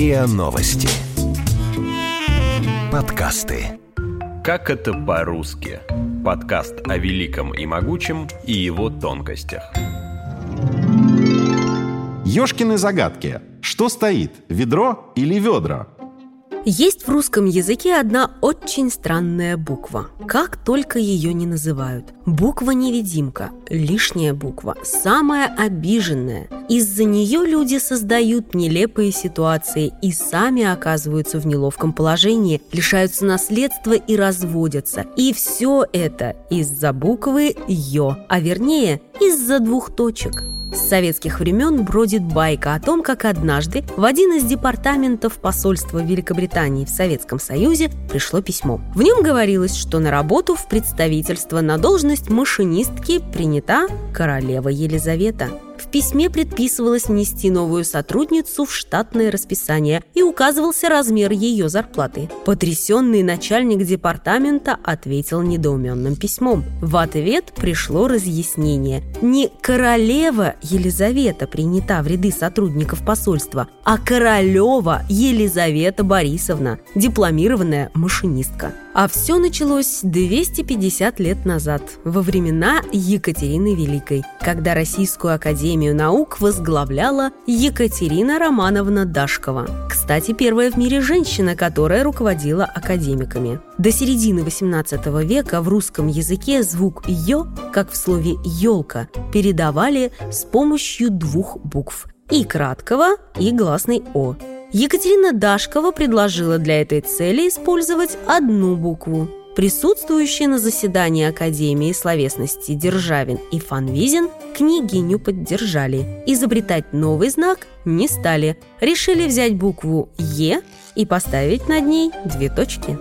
РИА Новости. Подкасты. Как это по-русски? Подкаст о великом и могучем и его тонкостях. Ёшкины загадки. Что стоит, ведро или ведра? Есть в русском языке одна очень странная буква. Как только ее не называют. Буква-невидимка, лишняя буква, самая обиженная. Из-за нее люди создают нелепые ситуации и сами оказываются в неловком положении, лишаются наследства и разводятся. И все это из-за буквы «ё», а вернее из-за двух точек. С советских времен бродит байка о том, как однажды в один из департаментов посольства Великобритании в Советском Союзе пришло письмо. В нем говорилось, что на работу в представительство на должность машинистки принята королева Елизавета – в письме предписывалось внести новую сотрудницу в штатное расписание и указывался размер ее зарплаты. Потрясенный начальник департамента ответил недоуменным письмом. В ответ пришло разъяснение. Не королева Елизавета принята в ряды сотрудников посольства, а королева Елизавета Борисовна, дипломированная машинистка. А все началось 250 лет назад, во времена Екатерины Великой, когда Российскую Академию Наук возглавляла Екатерина Романовна Дашкова. Кстати, первая в мире женщина, которая руководила академиками. До середины 18 века в русском языке звук «ё», как в слове «елка», передавали с помощью двух букв – и краткого, и гласной «о». Екатерина Дашкова предложила для этой цели использовать одну букву. Присутствующие на заседании Академии словесности Державин и Фанвизин княгиню поддержали. Изобретать новый знак не стали. Решили взять букву «Е» и поставить над ней две точки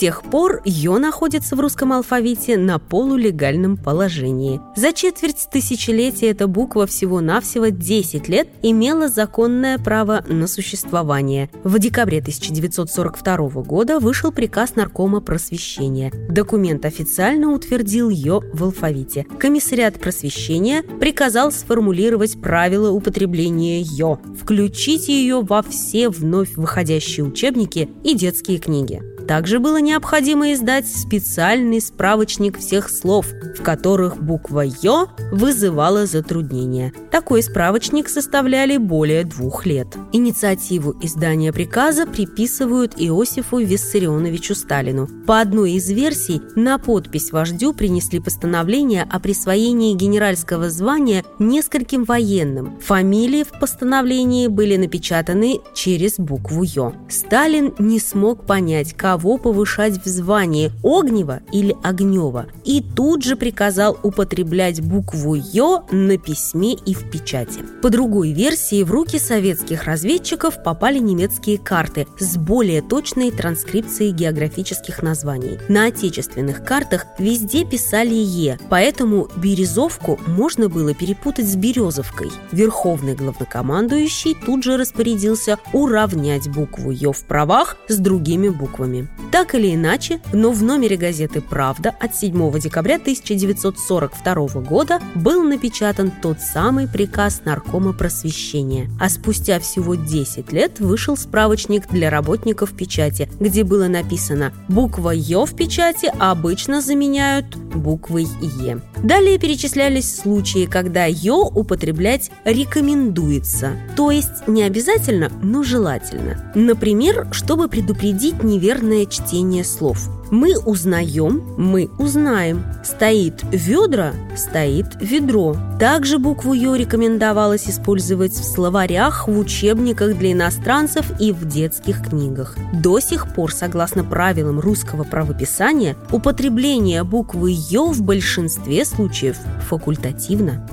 тех пор «ё» находится в русском алфавите на полулегальном положении. За четверть тысячелетия эта буква всего-навсего 10 лет имела законное право на существование. В декабре 1942 года вышел приказ Наркома просвещения. Документ официально утвердил «ё» в алфавите. Комиссариат просвещения приказал сформулировать правила употребления «ё», включить ее во все вновь выходящие учебники и детские книги. Также было необходимо издать специальный справочник всех слов, в которых буква «ё» вызывала затруднения. Такой справочник составляли более двух лет. Инициативу издания приказа приписывают Иосифу Виссарионовичу Сталину. По одной из версий, на подпись вождю принесли постановление о присвоении генеральского звания нескольким военным. Фамилии в постановлении были напечатаны через букву «ё». Сталин не смог понять, кого повышать в звании – Огнева или Огнева, и тут же приказал употреблять букву «ё» на письме и в печати. По другой версии, в руки советских разведчиков попали немецкие карты с более точной транскрипцией географических названий. На отечественных картах везде писали «е», поэтому Березовку можно было перепутать с Березовкой. Верховный главнокомандующий тут же распорядился уравнять букву «ё» в правах с другими буквами. Так или иначе, но в номере газеты «Правда» от 7 декабря 1942 года был напечатан тот самый приказ Наркома просвещения. А спустя всего 10 лет вышел справочник для работников печати, где было написано «Буква «ё» в печати обычно заменяют буквой «е». Далее перечислялись случаи, когда «ё» употреблять рекомендуется, то есть не обязательно, но желательно. Например, чтобы предупредить неверное чтение слов. Мы узнаем, мы узнаем. Стоит ведра, стоит ведро. Также букву «ё» рекомендовалось использовать в словарях, в учебниках для иностранцев и в детских книгах. До сих пор, согласно правилам русского правописания, употребление буквы «ё» в большинстве случаев факультативно.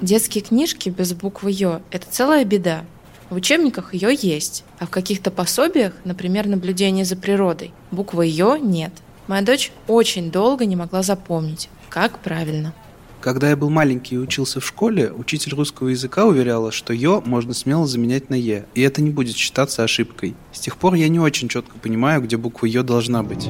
Детские книжки без буквы «ё» – это целая беда. В учебниках ее есть, а в каких-то пособиях, например, наблюдение за природой, буквы ее нет. Моя дочь очень долго не могла запомнить, как правильно. Когда я был маленький и учился в школе, учитель русского языка уверяла, что «ё» можно смело заменять на «е», и это не будет считаться ошибкой. С тех пор я не очень четко понимаю, где буква «ё» должна быть.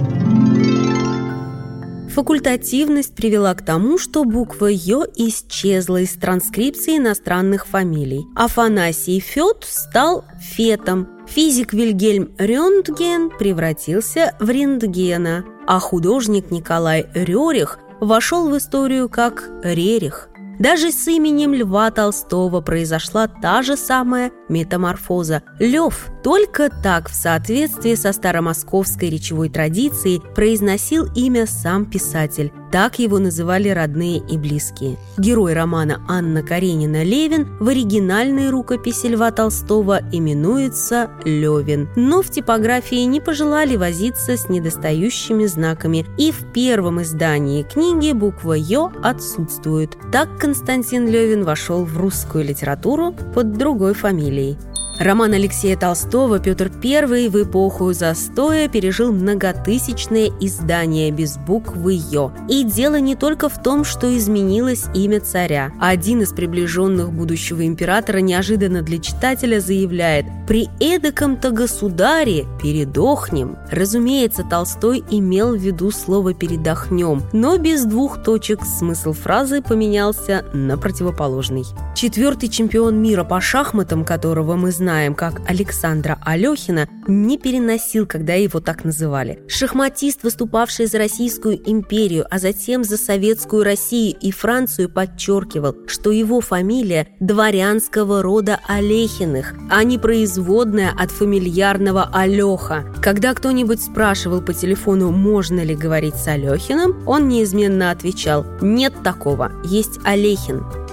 Факультативность привела к тому, что буква «ё» исчезла из транскрипции иностранных фамилий. Афанасий Фет стал Фетом, физик Вильгельм Рентген превратился в Рентгена, а художник Николай Рерих вошел в историю как Рерих – даже с именем Льва Толстого произошла та же самая метаморфоза. Лев только так, в соответствии со старомосковской речевой традицией, произносил имя сам писатель. Так его называли родные и близкие. Герой романа Анна Каренина Левин в оригинальной рукописи Льва Толстого именуется Левин. Но в типографии не пожелали возиться с недостающими знаками, и в первом издании книги буква «Ё» отсутствует. Так Константин Левин вошел в русскую литературу под другой фамилией. Роман Алексея Толстого «Петр I» в эпоху застоя пережил многотысячное издание без буквы «Ё». И дело не только в том, что изменилось имя царя. Один из приближенных будущего императора неожиданно для читателя заявляет «При эдаком-то государе передохнем». Разумеется, Толстой имел в виду слово «передохнем», но без двух точек смысл фразы поменялся на противоположный. Четвертый чемпион мира по шахматам, которого мы знаем, знаем, как Александра Алехина не переносил, когда его так называли. Шахматист, выступавший за Российскую империю, а затем за Советскую Россию и Францию, подчеркивал, что его фамилия дворянского рода Олехиных, а не производная от фамильярного Алеха. Когда кто-нибудь спрашивал по телефону, можно ли говорить с Алехиным, он неизменно отвечал «нет такого, есть Олехин».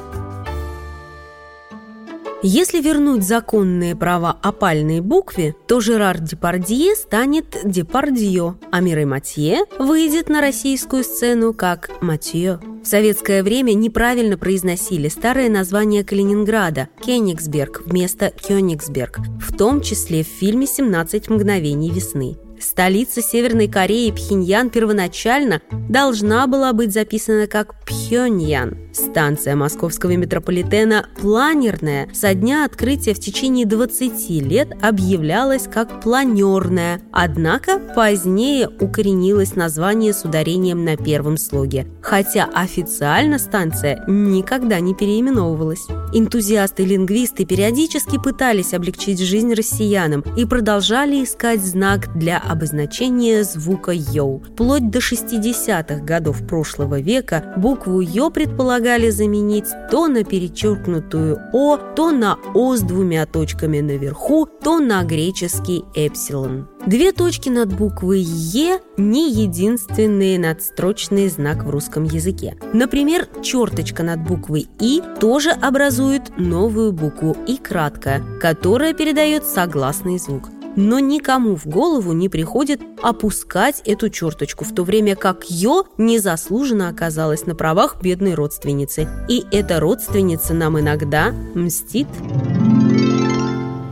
Если вернуть законные права опальной букве, то Жерар Депардье станет Депардье, а Мирей Матье выйдет на российскую сцену как Матье. В советское время неправильно произносили старое название Калининграда – Кенигсберг вместо Кёнигсберг, в том числе в фильме «17 мгновений весны». Столица Северной Кореи Пхеньян первоначально должна была быть записана как Пхеньян. Станция московского метрополитена планерная со дня открытия в течение 20 лет объявлялась как планерная, однако позднее укоренилось название с ударением на первом слоге, хотя официально станция никогда не переименовывалась. Энтузиасты-лингвисты периодически пытались облегчить жизнь россиянам и продолжали искать знак для обозначения звука «йоу». Вплоть до 60-х годов прошлого века букву «ё» предполагали заменить то на перечеркнутую «о», то на «о» с двумя точками наверху, то на греческий «эпсилон». Две точки над буквой «е» – не единственный надстрочный знак в русском языке. Например, черточка над буквой «и» тоже образует новую букву «и» краткая, которая передает согласный звук – но никому в голову не приходит опускать эту черточку, в то время как Ё незаслуженно оказалась на правах бедной родственницы. И эта родственница нам иногда мстит.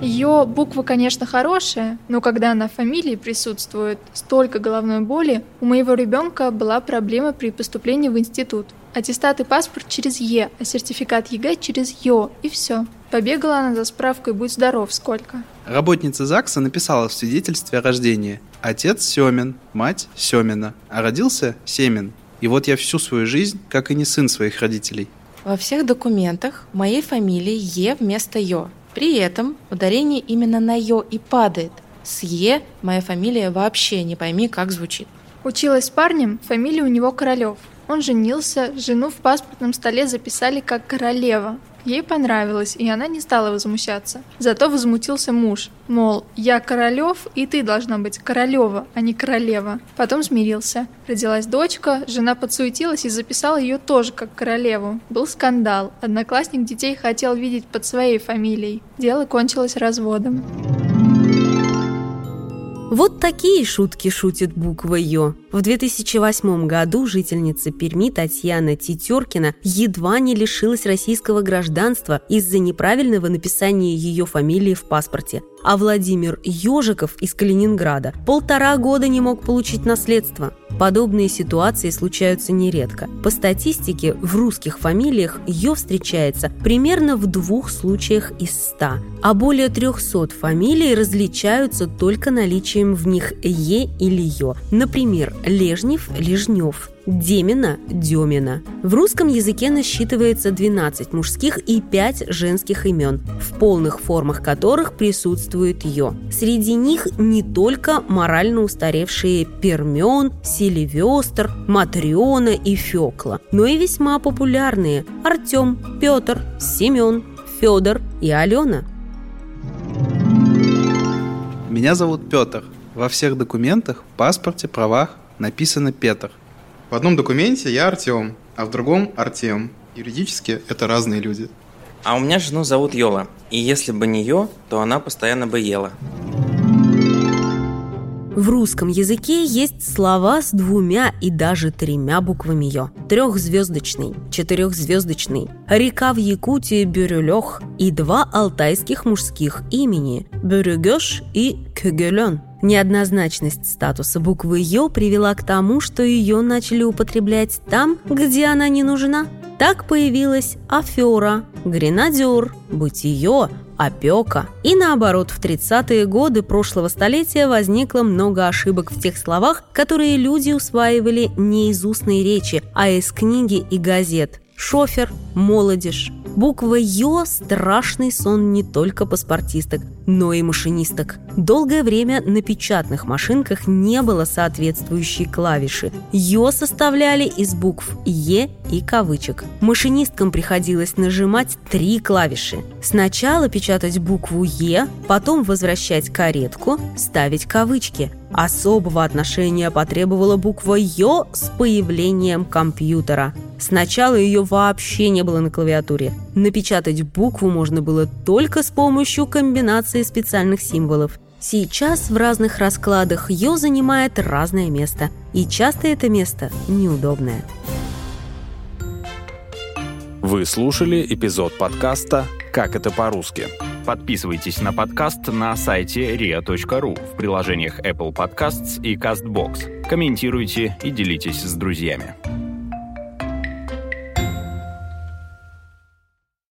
Ё буква, конечно, хорошая, но когда она в фамилии присутствует столько головной боли, у моего ребенка была проблема при поступлении в институт. Аттестат и паспорт через Е, а сертификат ЕГЭ через Ё, и все. Побегала она за справкой «Будь здоров» сколько. Работница ЗАГСа написала в свидетельстве о рождении «Отец Семин, мать Семина, а родился Семин. И вот я всю свою жизнь, как и не сын своих родителей». Во всех документах моей фамилии Е вместо Ё. При этом ударение именно на Ё и падает. С Е моя фамилия вообще не пойми, как звучит. Училась с парнем, фамилия у него Королёв. Он женился, жену в паспортном столе записали как королева. Ей понравилось, и она не стала возмущаться. Зато возмутился муж. Мол, я Королев, и ты должна быть Королева, а не Королева. Потом смирился. Родилась дочка, жена подсуетилась и записала ее тоже как Королеву. Был скандал. Одноклассник детей хотел видеть под своей фамилией. Дело кончилось разводом. Вот такие шутки шутит буква «Ё». В 2008 году жительница Перми Татьяна Тетеркина едва не лишилась российского гражданства из-за неправильного написания ее фамилии в паспорте. А Владимир Ежиков из Калининграда полтора года не мог получить наследство. Подобные ситуации случаются нередко. По статистике, в русских фамилиях «ё» встречается примерно в двух случаях из ста, а более 300 фамилий различаются только наличием в них «е» или «ё». Например, Лежнев – Лежнев, Демина – Демина. В русском языке насчитывается 12 мужских и 5 женских имен, в полных формах которых присутствует «ё». Среди них не только морально устаревшие Пермен, Селивестр, Матриона и Фёкла, но и весьма популярные Артем, Петр, Семен, Федор и Алена. Меня зовут Петр. Во всех документах, паспорте, правах написано Петр. В одном документе я Артем, а в другом Артем. Юридически это разные люди. А у меня жену зовут Йола. И если бы не ее, то она постоянно бы ела. В русском языке есть слова с двумя и даже тремя буквами «ё». Трехзвездочный, четырехзвездочный, река в Якутии Бюрюлёх и два алтайских мужских имени – Бюрюгёш и Кюгелён. Неоднозначность статуса буквы «ё» привела к тому, что ее начали употреблять там, где она не нужна. Так появилась афера, гренадер, бытие, опека. И наоборот, в 30-е годы прошлого столетия возникло много ошибок в тех словах, которые люди усваивали не из устной речи, а из книги и газет. Шофер, молодежь. Буква «Ё» – страшный сон не только паспортисток, но и машинисток. Долгое время на печатных машинках не было соответствующей клавиши. «Ё» составляли из букв «Е» и кавычек. Машинисткам приходилось нажимать три клавиши. Сначала печатать букву «Е», потом возвращать каретку, ставить кавычки. Особого отношения потребовала буква «Ё» с появлением компьютера. Сначала ее вообще не было на клавиатуре. Напечатать букву можно было только с помощью комбинации специальных символов. Сейчас в разных раскладах «Ё» занимает разное место, и часто это место неудобное. Вы слушали эпизод подкаста «Как это по-русски». Подписывайтесь на подкаст на сайте ria.ru в приложениях Apple Podcasts и CastBox. Комментируйте и делитесь с друзьями.